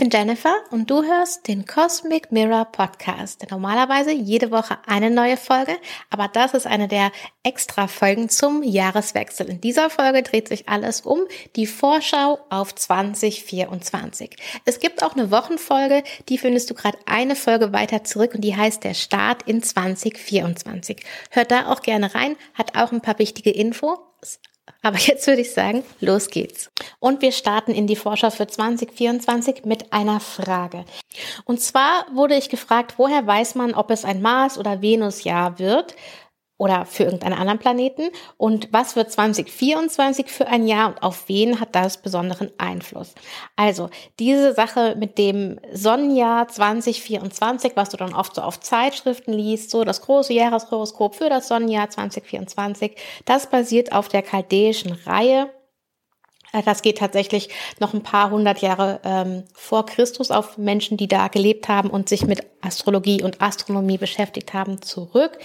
Ich bin Jennifer und du hörst den Cosmic Mirror Podcast. Normalerweise jede Woche eine neue Folge, aber das ist eine der extra Folgen zum Jahreswechsel. In dieser Folge dreht sich alles um die Vorschau auf 2024. Es gibt auch eine Wochenfolge, die findest du gerade eine Folge weiter zurück und die heißt der Start in 2024. Hört da auch gerne rein, hat auch ein paar wichtige Infos. Aber jetzt würde ich sagen, los geht's. Und wir starten in die Vorschau für 2024 mit einer Frage. Und zwar wurde ich gefragt, woher weiß man, ob es ein Mars- oder Venusjahr wird? Oder für irgendeinen anderen Planeten und was wird 2024 für ein Jahr und auf wen hat das besonderen Einfluss. Also diese Sache mit dem Sonnenjahr 2024, was du dann oft so auf Zeitschriften liest, so das große Jahreshoroskop für das Sonnenjahr 2024, das basiert auf der chaldäischen Reihe das geht tatsächlich noch ein paar hundert Jahre ähm, vor Christus auf Menschen, die da gelebt haben und sich mit Astrologie und Astronomie beschäftigt haben, zurück.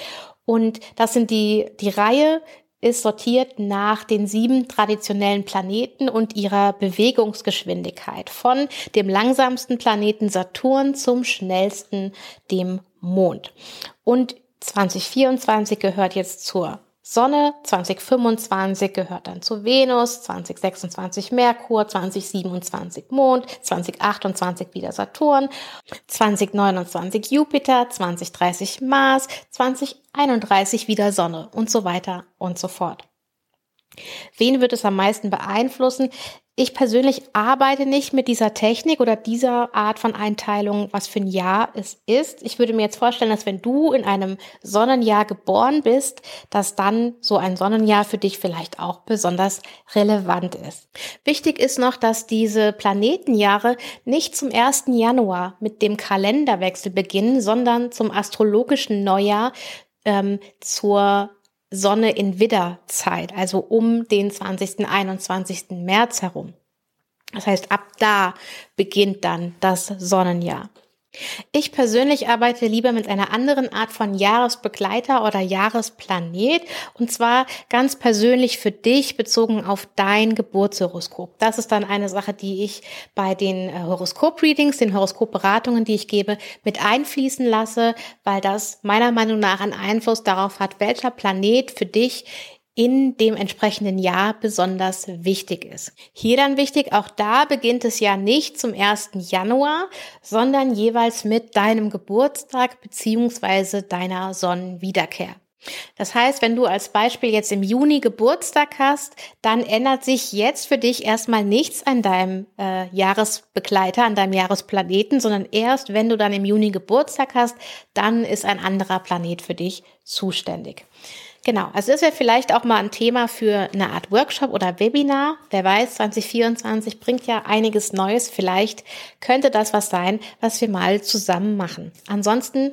Und das sind die, die Reihe ist sortiert nach den sieben traditionellen Planeten und ihrer Bewegungsgeschwindigkeit von dem langsamsten Planeten Saturn zum schnellsten dem Mond. Und 2024 gehört jetzt zur Sonne, 2025 gehört dann zu Venus, 2026 Merkur, 2027 Mond, 2028 wieder Saturn, 2029 Jupiter, 2030 Mars, 2031 wieder Sonne und so weiter und so fort. Wen wird es am meisten beeinflussen? Ich persönlich arbeite nicht mit dieser Technik oder dieser Art von Einteilung, was für ein Jahr es ist. Ich würde mir jetzt vorstellen, dass wenn du in einem Sonnenjahr geboren bist, dass dann so ein Sonnenjahr für dich vielleicht auch besonders relevant ist. Wichtig ist noch, dass diese Planetenjahre nicht zum 1. Januar mit dem Kalenderwechsel beginnen, sondern zum astrologischen Neujahr ähm, zur Sonne in Widderzeit, also um den 20. 21. März herum. Das heißt, ab da beginnt dann das Sonnenjahr. Ich persönlich arbeite lieber mit einer anderen Art von Jahresbegleiter oder Jahresplanet und zwar ganz persönlich für dich bezogen auf dein Geburtshoroskop. Das ist dann eine Sache, die ich bei den äh, Horoskop-Readings, den Horoskopberatungen, die ich gebe, mit einfließen lasse, weil das meiner Meinung nach einen Einfluss darauf hat, welcher Planet für dich in dem entsprechenden Jahr besonders wichtig ist. Hier dann wichtig, auch da beginnt es ja nicht zum 1. Januar, sondern jeweils mit deinem Geburtstag beziehungsweise deiner Sonnenwiederkehr. Das heißt, wenn du als Beispiel jetzt im Juni Geburtstag hast, dann ändert sich jetzt für dich erstmal nichts an deinem äh, Jahresbegleiter, an deinem Jahresplaneten, sondern erst wenn du dann im Juni Geburtstag hast, dann ist ein anderer Planet für dich zuständig. Genau, also das wäre vielleicht auch mal ein Thema für eine Art Workshop oder Webinar. Wer weiß, 2024 bringt ja einiges Neues. Vielleicht könnte das was sein, was wir mal zusammen machen. Ansonsten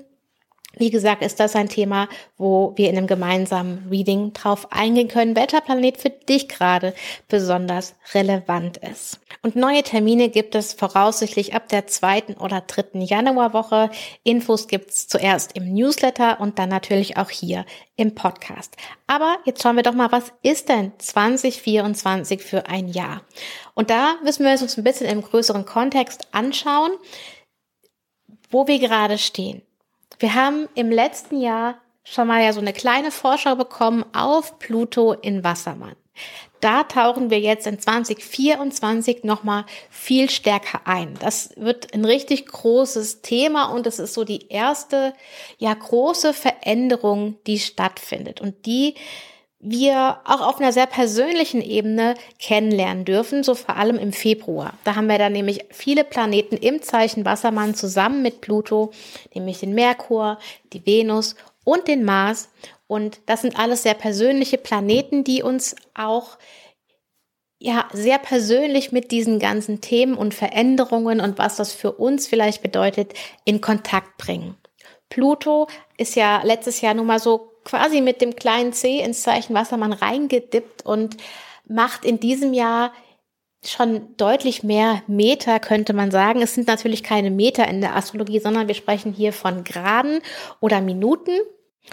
wie gesagt, ist das ein Thema, wo wir in einem gemeinsamen Reading drauf eingehen können, welcher Planet für dich gerade besonders relevant ist. Und neue Termine gibt es voraussichtlich ab der zweiten oder dritten Januarwoche. Infos gibt's zuerst im Newsletter und dann natürlich auch hier im Podcast. Aber jetzt schauen wir doch mal, was ist denn 2024 für ein Jahr? Und da müssen wir uns ein bisschen im größeren Kontext anschauen, wo wir gerade stehen. Wir haben im letzten Jahr schon mal ja so eine kleine Vorschau bekommen auf Pluto in Wassermann. Da tauchen wir jetzt in 2024 nochmal viel stärker ein. Das wird ein richtig großes Thema und es ist so die erste, ja, große Veränderung, die stattfindet und die wir auch auf einer sehr persönlichen Ebene kennenlernen dürfen, so vor allem im Februar. Da haben wir dann nämlich viele Planeten im Zeichen Wassermann zusammen mit Pluto, nämlich den Merkur, die Venus und den Mars. Und das sind alles sehr persönliche Planeten, die uns auch ja, sehr persönlich mit diesen ganzen Themen und Veränderungen und was das für uns vielleicht bedeutet, in Kontakt bringen. Pluto ist ja letztes Jahr nun mal so quasi mit dem kleinen C ins Zeichen Wassermann reingedippt und macht in diesem Jahr schon deutlich mehr Meter, könnte man sagen. Es sind natürlich keine Meter in der Astrologie, sondern wir sprechen hier von Graden oder Minuten.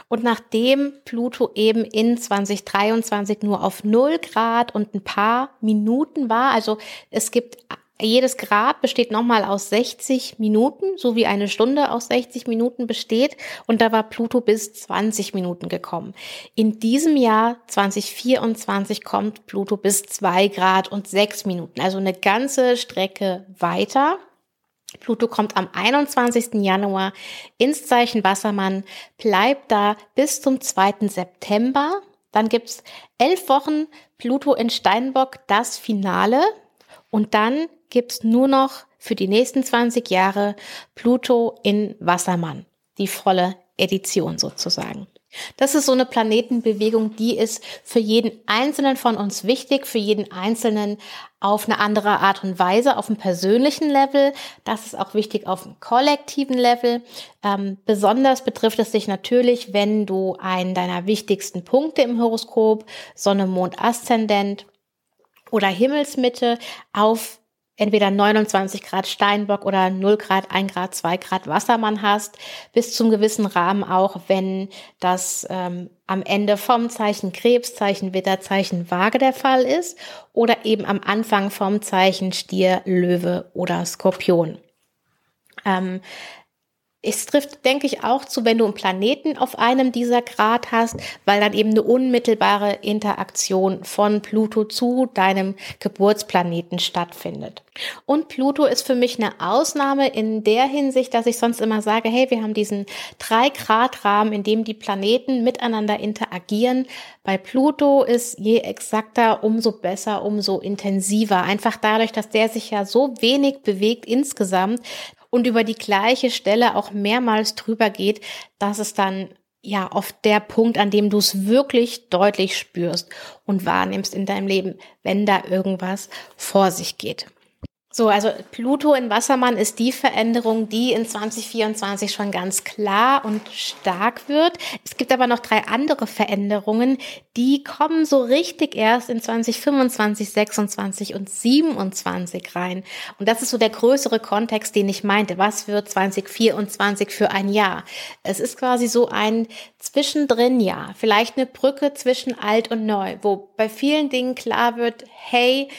Und nachdem Pluto eben in 2023 nur auf 0 Grad und ein paar Minuten war, also es gibt jedes Grad besteht nochmal aus 60 Minuten, so wie eine Stunde aus 60 Minuten besteht. Und da war Pluto bis 20 Minuten gekommen. In diesem Jahr 2024 kommt Pluto bis 2 Grad und 6 Minuten, also eine ganze Strecke weiter. Pluto kommt am 21. Januar ins Zeichen Wassermann, bleibt da bis zum 2. September. Dann gibt's elf Wochen Pluto in Steinbock, das Finale. Und dann gibt's nur noch für die nächsten 20 Jahre Pluto in Wassermann. Die volle Edition sozusagen. Das ist so eine Planetenbewegung, die ist für jeden Einzelnen von uns wichtig, für jeden Einzelnen auf eine andere Art und Weise, auf dem persönlichen Level. Das ist auch wichtig auf dem kollektiven Level. Ähm, besonders betrifft es dich natürlich, wenn du einen deiner wichtigsten Punkte im Horoskop, Sonne, Mond, Aszendent oder Himmelsmitte auf entweder 29 Grad Steinbock oder 0 Grad, 1 Grad, 2 Grad Wassermann hast, bis zum gewissen Rahmen auch, wenn das ähm, am Ende vom Zeichen Krebs, Zeichen Witter, Zeichen Waage der Fall ist oder eben am Anfang vom Zeichen Stier, Löwe oder Skorpion. Ähm, es trifft, denke ich, auch zu, wenn du einen Planeten auf einem dieser Grad hast, weil dann eben eine unmittelbare Interaktion von Pluto zu deinem Geburtsplaneten stattfindet. Und Pluto ist für mich eine Ausnahme in der Hinsicht, dass ich sonst immer sage, hey, wir haben diesen drei Grad Rahmen, in dem die Planeten miteinander interagieren. Bei Pluto ist je exakter, umso besser, umso intensiver. Einfach dadurch, dass der sich ja so wenig bewegt insgesamt, und über die gleiche Stelle auch mehrmals drüber geht, dass es dann ja oft der Punkt, an dem du es wirklich deutlich spürst und wahrnimmst in deinem Leben, wenn da irgendwas vor sich geht. So, also Pluto in Wassermann ist die Veränderung, die in 2024 schon ganz klar und stark wird. Es gibt aber noch drei andere Veränderungen, die kommen so richtig erst in 2025, 26 und 27 rein. Und das ist so der größere Kontext, den ich meinte. Was wird 2024 für ein Jahr? Es ist quasi so ein Zwischendrin-Jahr, vielleicht eine Brücke zwischen alt und neu, wo bei vielen Dingen klar wird, hey,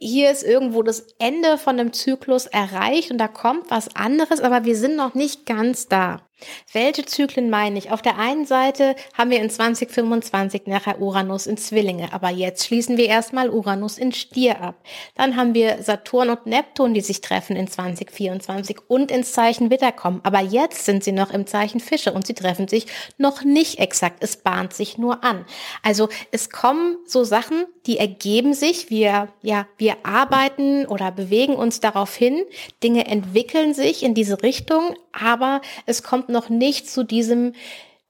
hier ist irgendwo das Ende von dem Zyklus erreicht und da kommt was anderes, aber wir sind noch nicht ganz da. Welche Zyklen meine ich? Auf der einen Seite haben wir in 2025 nachher Uranus in Zwillinge, aber jetzt schließen wir erstmal Uranus in Stier ab. Dann haben wir Saturn und Neptun, die sich treffen in 2024 und ins Zeichen Witter kommen. Aber jetzt sind sie noch im Zeichen Fische und sie treffen sich noch nicht exakt. Es bahnt sich nur an. Also es kommen so Sachen, die ergeben sich. Wir, ja, wir arbeiten oder bewegen uns darauf hin. Dinge entwickeln sich in diese Richtung, aber es kommt noch nicht zu diesem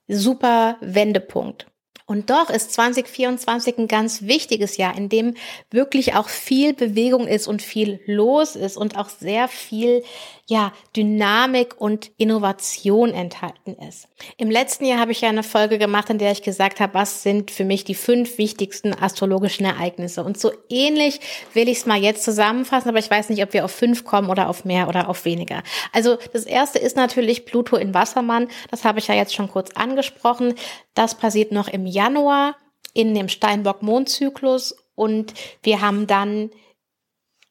super Wendepunkt. Und doch ist 2024 ein ganz wichtiges Jahr, in dem wirklich auch viel Bewegung ist und viel los ist und auch sehr viel, ja, Dynamik und Innovation enthalten ist. Im letzten Jahr habe ich ja eine Folge gemacht, in der ich gesagt habe, was sind für mich die fünf wichtigsten astrologischen Ereignisse. Und so ähnlich will ich es mal jetzt zusammenfassen, aber ich weiß nicht, ob wir auf fünf kommen oder auf mehr oder auf weniger. Also das erste ist natürlich Pluto in Wassermann. Das habe ich ja jetzt schon kurz angesprochen. Das passiert noch im Januar in dem Steinbock-Mondzyklus und wir haben dann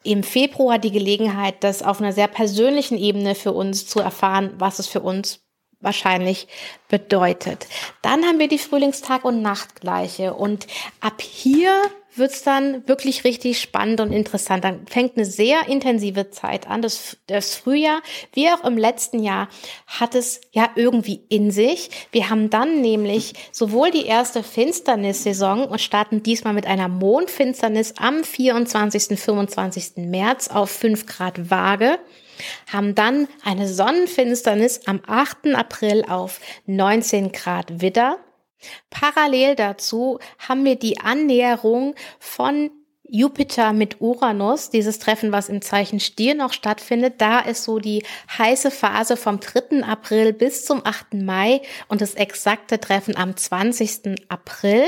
im Februar die Gelegenheit, das auf einer sehr persönlichen Ebene für uns zu erfahren, was es für uns wahrscheinlich bedeutet. Dann haben wir die Frühlingstag- und Nachtgleiche und ab hier wird's dann wirklich richtig spannend und interessant. Dann fängt eine sehr intensive Zeit an. Das, das Frühjahr, wie auch im letzten Jahr, hat es ja irgendwie in sich. Wir haben dann nämlich sowohl die erste Finsternissaison und starten diesmal mit einer Mondfinsternis am 24. 25. März auf 5 Grad Waage haben dann eine Sonnenfinsternis am 8. April auf 19 Grad Widder Parallel dazu haben wir die Annäherung von Jupiter mit Uranus, dieses Treffen, was im Zeichen Stier noch stattfindet, da ist so die heiße Phase vom 3. April bis zum 8. Mai und das exakte Treffen am 20. April.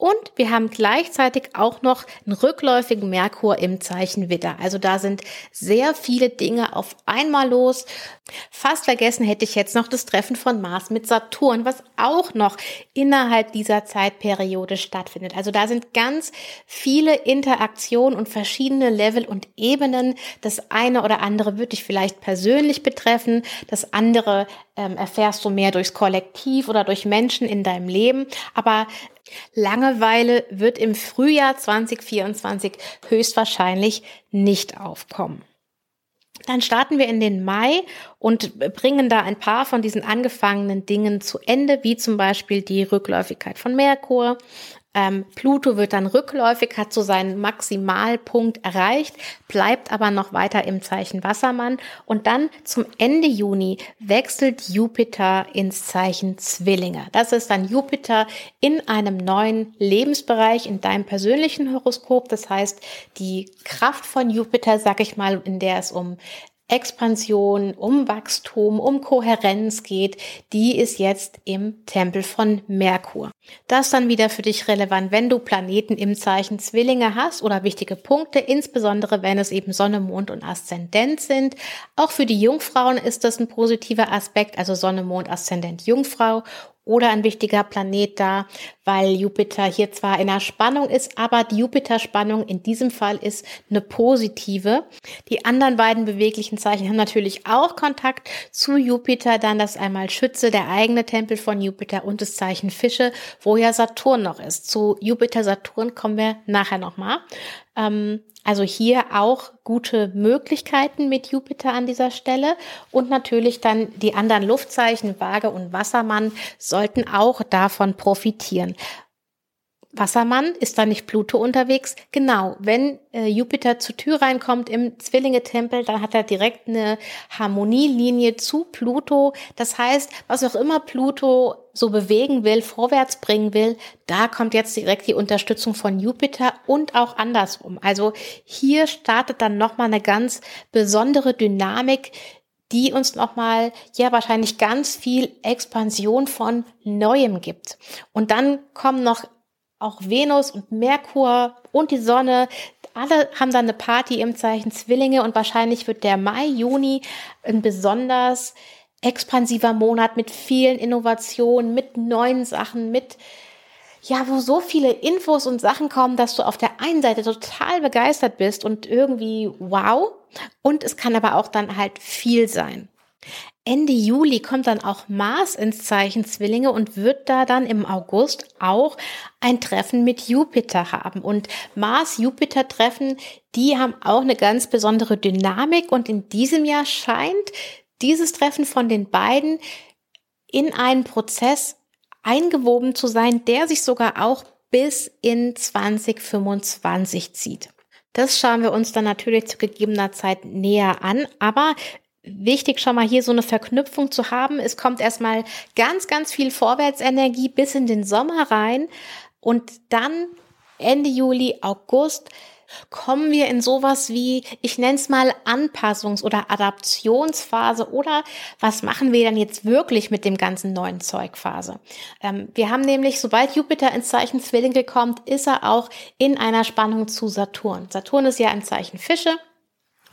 Und wir haben gleichzeitig auch noch einen rückläufigen Merkur im Zeichen Widder. Also da sind sehr viele Dinge auf einmal los. Fast vergessen hätte ich jetzt noch das Treffen von Mars mit Saturn, was auch noch innerhalb dieser Zeitperiode stattfindet. Also da sind ganz viele Interaktionen und verschiedene Level und Ebenen. Das eine oder andere würde dich vielleicht persönlich betreffen. Das andere ähm, erfährst du mehr durchs Kollektiv oder durch Menschen in deinem Leben. Aber Langeweile wird im Frühjahr 2024 höchstwahrscheinlich nicht aufkommen. Dann starten wir in den Mai und bringen da ein paar von diesen angefangenen Dingen zu Ende, wie zum Beispiel die Rückläufigkeit von Merkur, ähm, Pluto wird dann rückläufig, hat so seinen Maximalpunkt erreicht, bleibt aber noch weiter im Zeichen Wassermann. Und dann zum Ende Juni wechselt Jupiter ins Zeichen Zwillinge. Das ist dann Jupiter in einem neuen Lebensbereich in deinem persönlichen Horoskop. Das heißt, die Kraft von Jupiter, sag ich mal, in der es um Expansion, um Wachstum, um Kohärenz geht, die ist jetzt im Tempel von Merkur. Das dann wieder für dich relevant, wenn du Planeten im Zeichen Zwillinge hast oder wichtige Punkte, insbesondere wenn es eben Sonne, Mond und Aszendent sind. Auch für die Jungfrauen ist das ein positiver Aspekt, also Sonne, Mond, Aszendent, Jungfrau oder ein wichtiger Planet da, weil Jupiter hier zwar in einer Spannung ist, aber die Jupiter-Spannung in diesem Fall ist eine positive. Die anderen beiden beweglichen Zeichen haben natürlich auch Kontakt zu Jupiter, dann das einmal Schütze, der eigene Tempel von Jupiter und das Zeichen Fische, wo ja Saturn noch ist. Zu Jupiter-Saturn kommen wir nachher nochmal. Ähm, also hier auch gute Möglichkeiten mit Jupiter an dieser Stelle. Und natürlich dann die anderen Luftzeichen, Waage und Wassermann, sollten auch davon profitieren. Wassermann, ist da nicht Pluto unterwegs? Genau, wenn äh, Jupiter zur Tür reinkommt im Zwillinge-Tempel, dann hat er direkt eine Harmonielinie zu Pluto. Das heißt, was auch immer Pluto so bewegen will, vorwärts bringen will, da kommt jetzt direkt die Unterstützung von Jupiter und auch andersrum. Also hier startet dann nochmal eine ganz besondere Dynamik, die uns nochmal, ja, wahrscheinlich ganz viel Expansion von Neuem gibt. Und dann kommen noch auch Venus und Merkur und die Sonne, alle haben dann eine Party im Zeichen Zwillinge und wahrscheinlich wird der Mai, Juni ein besonders expansiver Monat mit vielen Innovationen, mit neuen Sachen, mit ja, wo so viele Infos und Sachen kommen, dass du auf der einen Seite total begeistert bist und irgendwie wow. Und es kann aber auch dann halt viel sein. Ende Juli kommt dann auch Mars ins Zeichen Zwillinge und wird da dann im August auch ein Treffen mit Jupiter haben. Und Mars-Jupiter-Treffen, die haben auch eine ganz besondere Dynamik und in diesem Jahr scheint dieses Treffen von den beiden in einen Prozess eingewoben zu sein, der sich sogar auch bis in 2025 zieht. Das schauen wir uns dann natürlich zu gegebener Zeit näher an, aber wichtig schon mal hier so eine Verknüpfung zu haben. Es kommt erstmal ganz, ganz viel Vorwärtsenergie bis in den Sommer rein und dann Ende Juli, August kommen wir in sowas wie, ich nenne es mal Anpassungs- oder Adaptionsphase oder was machen wir dann jetzt wirklich mit dem ganzen neuen Zeugphase? Ähm, wir haben nämlich, sobald Jupiter ins Zeichen Zwillinge kommt, ist er auch in einer Spannung zu Saturn. Saturn ist ja im Zeichen Fische.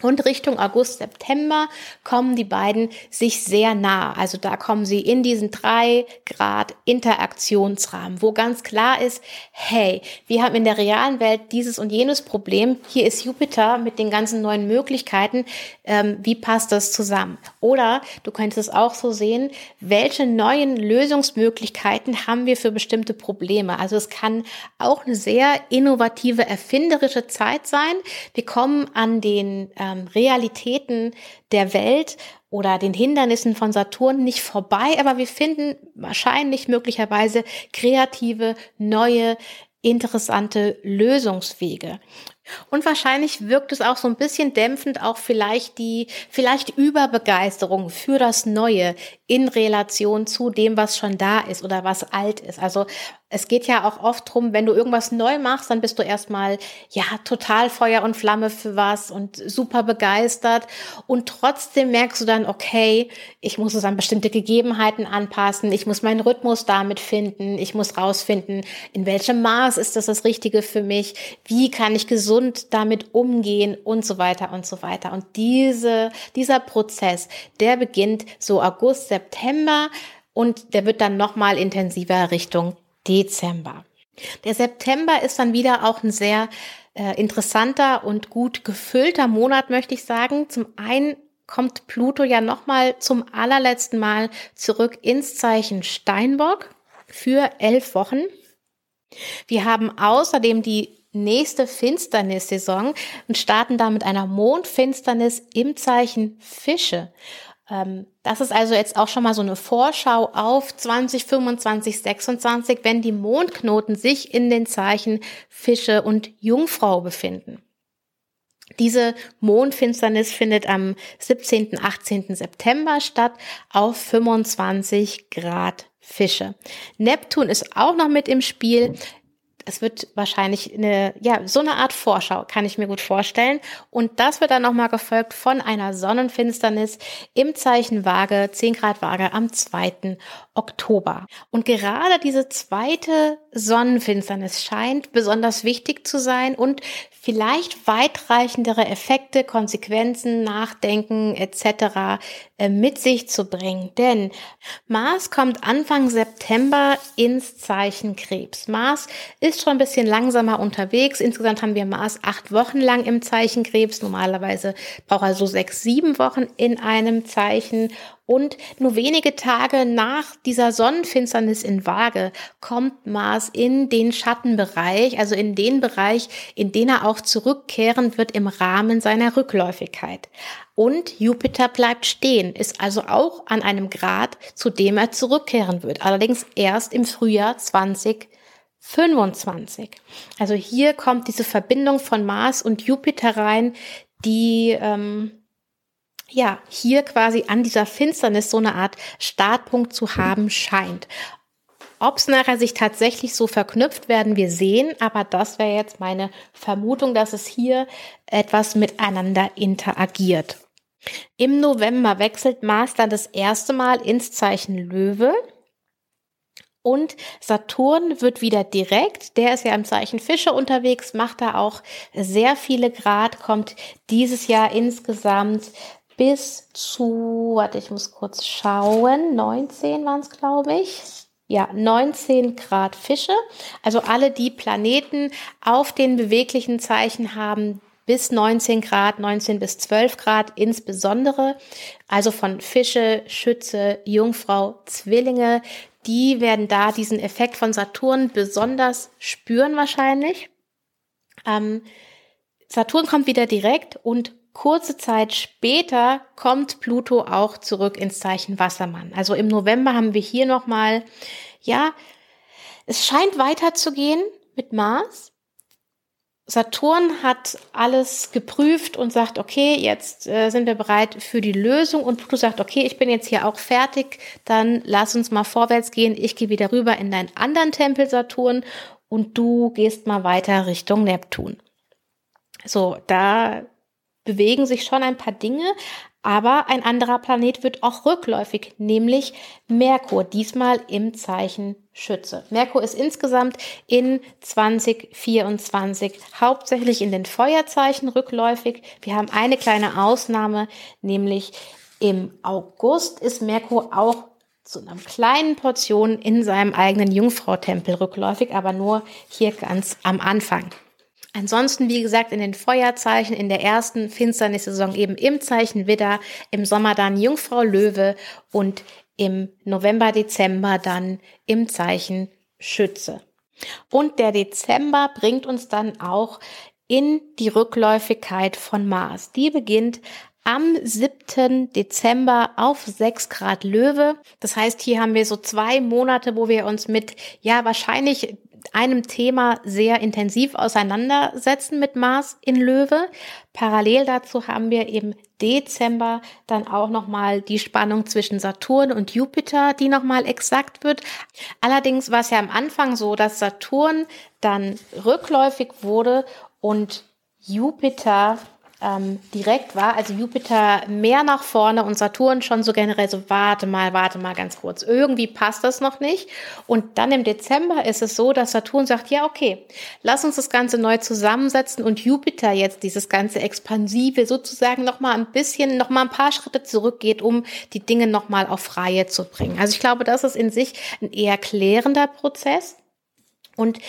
Und Richtung August, September kommen die beiden sich sehr nah. Also da kommen sie in diesen drei Grad Interaktionsrahmen, wo ganz klar ist, hey, wir haben in der realen Welt dieses und jenes Problem. Hier ist Jupiter mit den ganzen neuen Möglichkeiten. Ähm, wie passt das zusammen? Oder du könntest es auch so sehen, welche neuen Lösungsmöglichkeiten haben wir für bestimmte Probleme? Also es kann auch eine sehr innovative, erfinderische Zeit sein. Wir kommen an den äh, ähm, Realitäten der Welt oder den Hindernissen von Saturn nicht vorbei, aber wir finden wahrscheinlich möglicherweise kreative, neue, interessante Lösungswege. Und wahrscheinlich wirkt es auch so ein bisschen dämpfend, auch vielleicht die, vielleicht Überbegeisterung für das Neue in Relation zu dem, was schon da ist oder was alt ist. Also es geht ja auch oft drum, wenn du irgendwas neu machst, dann bist du erstmal, ja, total Feuer und Flamme für was und super begeistert. Und trotzdem merkst du dann, okay, ich muss es an bestimmte Gegebenheiten anpassen. Ich muss meinen Rhythmus damit finden. Ich muss rausfinden, in welchem Maß ist das das Richtige für mich? Wie kann ich gesund damit umgehen und so weiter und so weiter. Und diese, dieser Prozess, der beginnt so August, September und der wird dann nochmal intensiver Richtung Dezember. Der September ist dann wieder auch ein sehr äh, interessanter und gut gefüllter Monat, möchte ich sagen. Zum einen kommt Pluto ja nochmal zum allerletzten Mal zurück ins Zeichen Steinbock für elf Wochen. Wir haben außerdem die nächste Finsternissaison und starten da mit einer Mondfinsternis im Zeichen Fische. Ähm, das ist also jetzt auch schon mal so eine Vorschau auf 2025, 26, wenn die Mondknoten sich in den Zeichen Fische und Jungfrau befinden. Diese Mondfinsternis findet am 17., 18. September statt auf 25 Grad Fische. Neptun ist auch noch mit im Spiel es wird wahrscheinlich eine, ja, so eine Art Vorschau, kann ich mir gut vorstellen. Und das wird dann nochmal gefolgt von einer Sonnenfinsternis im Zeichen Waage, 10 Grad Waage am 2. Oktober. Und gerade diese zweite Sonnenfinsternis scheint besonders wichtig zu sein und vielleicht weitreichendere Effekte, Konsequenzen, Nachdenken etc. Äh, mit sich zu bringen. Denn Mars kommt Anfang September ins Zeichen Krebs. Mars ist schon ein bisschen langsamer unterwegs. Insgesamt haben wir Mars acht Wochen lang im Zeichen Krebs. Normalerweise braucht er so sechs, sieben Wochen in einem Zeichen. Und nur wenige Tage nach dieser Sonnenfinsternis in Waage kommt Mars in den Schattenbereich, also in den Bereich, in den er auch zurückkehren wird im Rahmen seiner Rückläufigkeit. Und Jupiter bleibt stehen, ist also auch an einem Grad, zu dem er zurückkehren wird. Allerdings erst im Frühjahr 2025. Also hier kommt diese Verbindung von Mars und Jupiter rein, die ähm, ja, hier quasi an dieser Finsternis so eine Art Startpunkt zu haben scheint. Ob es nachher sich tatsächlich so verknüpft, werden wir sehen, aber das wäre jetzt meine Vermutung, dass es hier etwas miteinander interagiert. Im November wechselt Mars dann das erste Mal ins Zeichen Löwe. Und Saturn wird wieder direkt, der ist ja im Zeichen Fische unterwegs, macht da auch sehr viele Grad, kommt dieses Jahr insgesamt bis zu, warte, ich muss kurz schauen, 19 waren es, glaube ich. Ja, 19 Grad Fische. Also alle, die Planeten auf den beweglichen Zeichen haben, bis 19 Grad, 19 bis 12 Grad insbesondere. Also von Fische, Schütze, Jungfrau, Zwillinge. Die werden da diesen Effekt von Saturn besonders spüren wahrscheinlich. Ähm, Saturn kommt wieder direkt und Kurze Zeit später kommt Pluto auch zurück ins Zeichen Wassermann. Also im November haben wir hier nochmal, ja, es scheint weiterzugehen mit Mars. Saturn hat alles geprüft und sagt, okay, jetzt äh, sind wir bereit für die Lösung. Und Pluto sagt, okay, ich bin jetzt hier auch fertig, dann lass uns mal vorwärts gehen. Ich gehe wieder rüber in deinen anderen Tempel Saturn und du gehst mal weiter Richtung Neptun. So, da bewegen sich schon ein paar Dinge, aber ein anderer Planet wird auch rückläufig, nämlich Merkur, diesmal im Zeichen Schütze. Merkur ist insgesamt in 2024 hauptsächlich in den Feuerzeichen rückläufig. Wir haben eine kleine Ausnahme, nämlich im August ist Merkur auch zu einer kleinen Portion in seinem eigenen Jungfrau-Tempel rückläufig, aber nur hier ganz am Anfang. Ansonsten, wie gesagt, in den Feuerzeichen in der ersten Finsternissaison eben im Zeichen Widder, im Sommer dann Jungfrau Löwe und im November, Dezember dann im Zeichen Schütze. Und der Dezember bringt uns dann auch in die Rückläufigkeit von Mars. Die beginnt am 7. Dezember auf 6 Grad Löwe. Das heißt, hier haben wir so zwei Monate, wo wir uns mit, ja, wahrscheinlich einem Thema sehr intensiv auseinandersetzen mit Mars in Löwe. Parallel dazu haben wir im Dezember dann auch nochmal die Spannung zwischen Saturn und Jupiter, die nochmal exakt wird. Allerdings war es ja am Anfang so, dass Saturn dann rückläufig wurde und Jupiter ähm, direkt war, also Jupiter mehr nach vorne und Saturn schon so generell so, warte mal, warte mal ganz kurz, irgendwie passt das noch nicht. Und dann im Dezember ist es so, dass Saturn sagt, ja, okay, lass uns das Ganze neu zusammensetzen und Jupiter jetzt dieses ganze Expansive sozusagen nochmal ein bisschen, nochmal ein paar Schritte zurückgeht, um die Dinge nochmal auf Reihe zu bringen. Also ich glaube, das ist in sich ein eher klärender Prozess. Und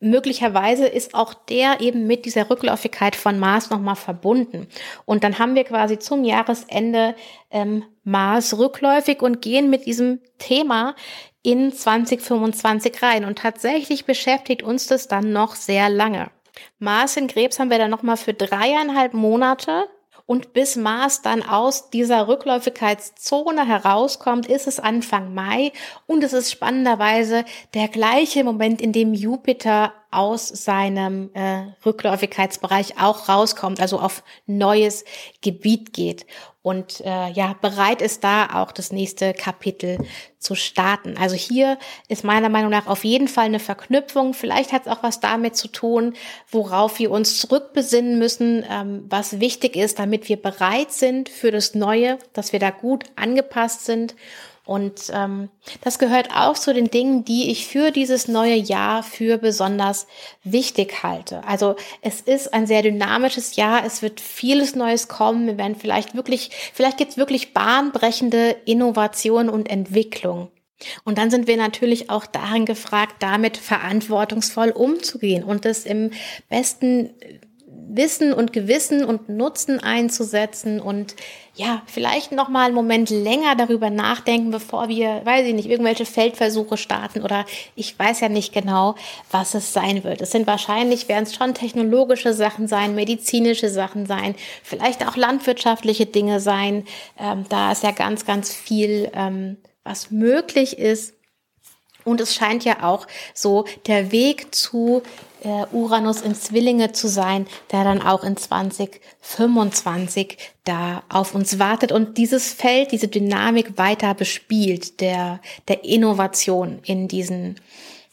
möglicherweise ist auch der eben mit dieser Rückläufigkeit von Mars nochmal verbunden. Und dann haben wir quasi zum Jahresende ähm, Mars rückläufig und gehen mit diesem Thema in 2025 rein. Und tatsächlich beschäftigt uns das dann noch sehr lange. Mars in Krebs haben wir dann nochmal für dreieinhalb Monate und bis Mars dann aus dieser Rückläufigkeitszone herauskommt, ist es Anfang Mai. Und es ist spannenderweise der gleiche Moment, in dem Jupiter aus seinem äh, Rückläufigkeitsbereich auch rauskommt, also auf neues Gebiet geht und äh, ja bereit ist da auch das nächste Kapitel zu starten. Also hier ist meiner Meinung nach auf jeden Fall eine Verknüpfung. Vielleicht hat es auch was damit zu tun, worauf wir uns zurückbesinnen müssen, ähm, was wichtig ist, damit wir bereit sind für das Neue, dass wir da gut angepasst sind und ähm, das gehört auch zu den Dingen, die ich für dieses neue Jahr für besonders wichtig halte. Also es ist ein sehr dynamisches Jahr, es wird vieles Neues kommen, wir werden vielleicht wirklich, vielleicht gibt es wirklich bahnbrechende Innovation und Entwicklung. Und dann sind wir natürlich auch darin gefragt, damit verantwortungsvoll umzugehen und es im besten Wissen und Gewissen und Nutzen einzusetzen und ja, vielleicht noch mal einen Moment länger darüber nachdenken, bevor wir, weiß ich nicht, irgendwelche Feldversuche starten oder ich weiß ja nicht genau, was es sein wird. Es sind wahrscheinlich, werden es schon technologische Sachen sein, medizinische Sachen sein, vielleicht auch landwirtschaftliche Dinge sein. Ähm, da ist ja ganz, ganz viel, ähm, was möglich ist. Und es scheint ja auch so der Weg zu äh, Uranus in Zwillinge zu sein, der dann auch in 2025 da auf uns wartet und dieses Feld, diese Dynamik weiter bespielt, der, der Innovation in diesen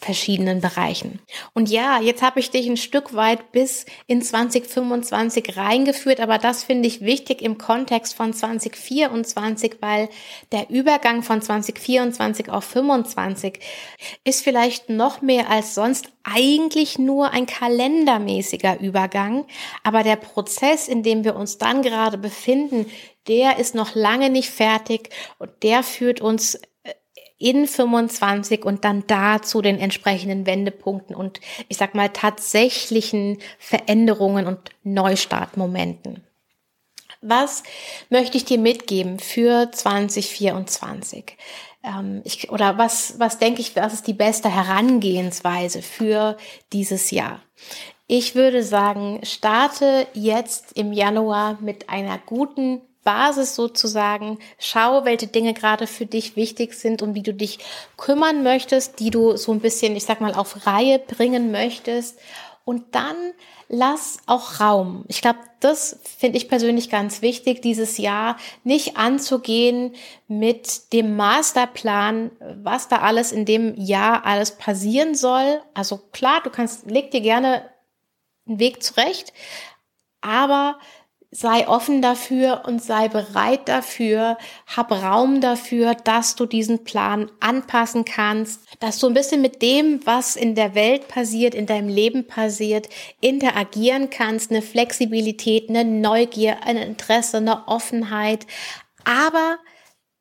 verschiedenen Bereichen. Und ja, jetzt habe ich dich ein Stück weit bis in 2025 reingeführt, aber das finde ich wichtig im Kontext von 2024, weil der Übergang von 2024 auf 25 ist vielleicht noch mehr als sonst eigentlich nur ein kalendermäßiger Übergang, aber der Prozess, in dem wir uns dann gerade befinden, der ist noch lange nicht fertig und der führt uns in 25 und dann da zu den entsprechenden Wendepunkten und ich sag mal tatsächlichen Veränderungen und Neustartmomenten. Was möchte ich dir mitgeben für 2024? Ähm, ich, oder was, was denke ich, was ist die beste Herangehensweise für dieses Jahr? Ich würde sagen, starte jetzt im Januar mit einer guten Basis sozusagen. Schau, welche Dinge gerade für dich wichtig sind und wie du dich kümmern möchtest, die du so ein bisschen, ich sag mal, auf Reihe bringen möchtest. Und dann lass auch Raum. Ich glaube, das finde ich persönlich ganz wichtig, dieses Jahr nicht anzugehen mit dem Masterplan, was da alles in dem Jahr alles passieren soll. Also klar, du kannst, leg dir gerne einen Weg zurecht, aber sei offen dafür und sei bereit dafür, hab Raum dafür, dass du diesen Plan anpassen kannst, dass du ein bisschen mit dem, was in der Welt passiert, in deinem Leben passiert, interagieren kannst, eine Flexibilität, eine Neugier, ein Interesse, eine Offenheit, aber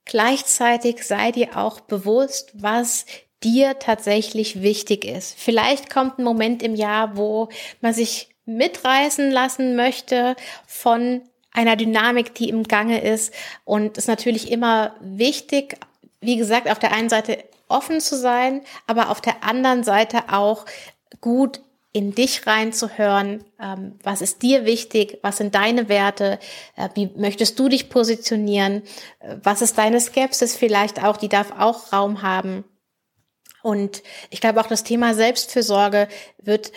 gleichzeitig sei dir auch bewusst, was dir tatsächlich wichtig ist. Vielleicht kommt ein Moment im Jahr, wo man sich mitreißen lassen möchte von einer Dynamik, die im Gange ist. Und es ist natürlich immer wichtig, wie gesagt, auf der einen Seite offen zu sein, aber auf der anderen Seite auch gut in dich reinzuhören. Ähm, was ist dir wichtig? Was sind deine Werte? Äh, wie möchtest du dich positionieren? Äh, was ist deine Skepsis vielleicht auch? Die darf auch Raum haben. Und ich glaube auch das Thema Selbstfürsorge wird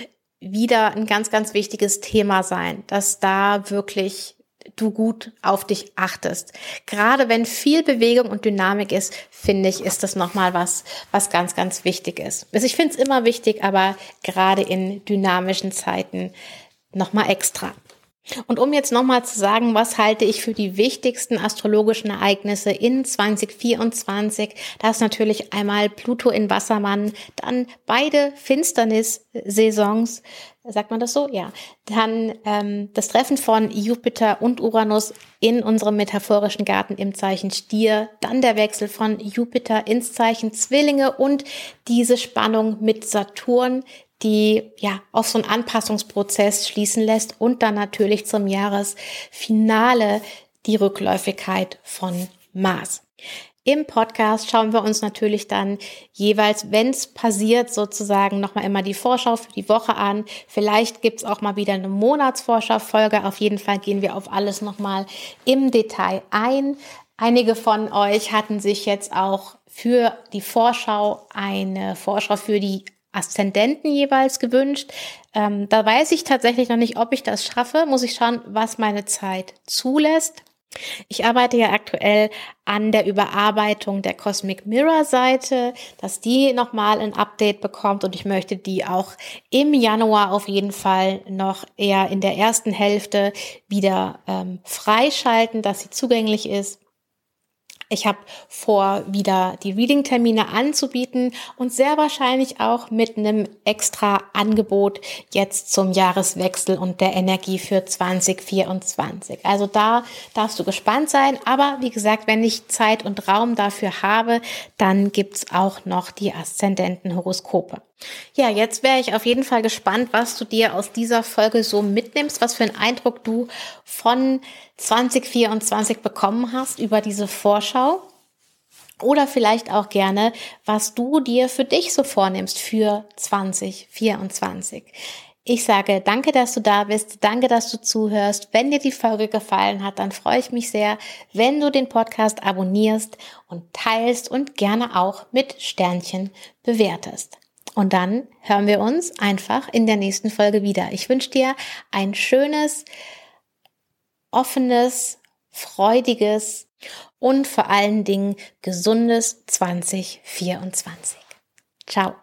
wieder ein ganz, ganz wichtiges Thema sein, dass da wirklich du gut auf dich achtest. Gerade wenn viel Bewegung und Dynamik ist, finde ich, ist das nochmal was, was ganz, ganz wichtig ist. Also ich finde es immer wichtig, aber gerade in dynamischen Zeiten nochmal extra. Und um jetzt nochmal zu sagen, was halte ich für die wichtigsten astrologischen Ereignisse in 2024, da ist natürlich einmal Pluto in Wassermann, dann beide Finsternis-Saisons, sagt man das so? Ja. Dann ähm, das Treffen von Jupiter und Uranus in unserem metaphorischen Garten im Zeichen Stier, dann der Wechsel von Jupiter ins Zeichen Zwillinge und diese Spannung mit Saturn, die ja auf so einen Anpassungsprozess schließen lässt und dann natürlich zum Jahresfinale die Rückläufigkeit von Mars. Im Podcast schauen wir uns natürlich dann jeweils, wenn es passiert, sozusagen nochmal immer die Vorschau für die Woche an. Vielleicht gibt's auch mal wieder eine Monatsvorschau-Folge. Auf jeden Fall gehen wir auf alles nochmal im Detail ein. Einige von euch hatten sich jetzt auch für die Vorschau eine Vorschau für die Aszendenten jeweils gewünscht. Ähm, da weiß ich tatsächlich noch nicht, ob ich das schaffe. Muss ich schauen, was meine Zeit zulässt. Ich arbeite ja aktuell an der Überarbeitung der Cosmic Mirror Seite, dass die nochmal ein Update bekommt und ich möchte die auch im Januar auf jeden Fall noch eher in der ersten Hälfte wieder ähm, freischalten, dass sie zugänglich ist. Ich habe vor, wieder die Reading-Termine anzubieten und sehr wahrscheinlich auch mit einem extra Angebot jetzt zum Jahreswechsel und der Energie für 2024. Also da darfst du gespannt sein. Aber wie gesagt, wenn ich Zeit und Raum dafür habe, dann gibt's auch noch die Aszendentenhoroskope. Ja, jetzt wäre ich auf jeden Fall gespannt, was du dir aus dieser Folge so mitnimmst, was für einen Eindruck du von 2024 bekommen hast über diese Vorschau. Oder vielleicht auch gerne, was du dir für dich so vornimmst für 2024. Ich sage danke, dass du da bist. Danke, dass du zuhörst. Wenn dir die Folge gefallen hat, dann freue ich mich sehr, wenn du den Podcast abonnierst und teilst und gerne auch mit Sternchen bewertest. Und dann hören wir uns einfach in der nächsten Folge wieder. Ich wünsche dir ein schönes, offenes, freudiges und vor allen Dingen gesundes 2024. Ciao.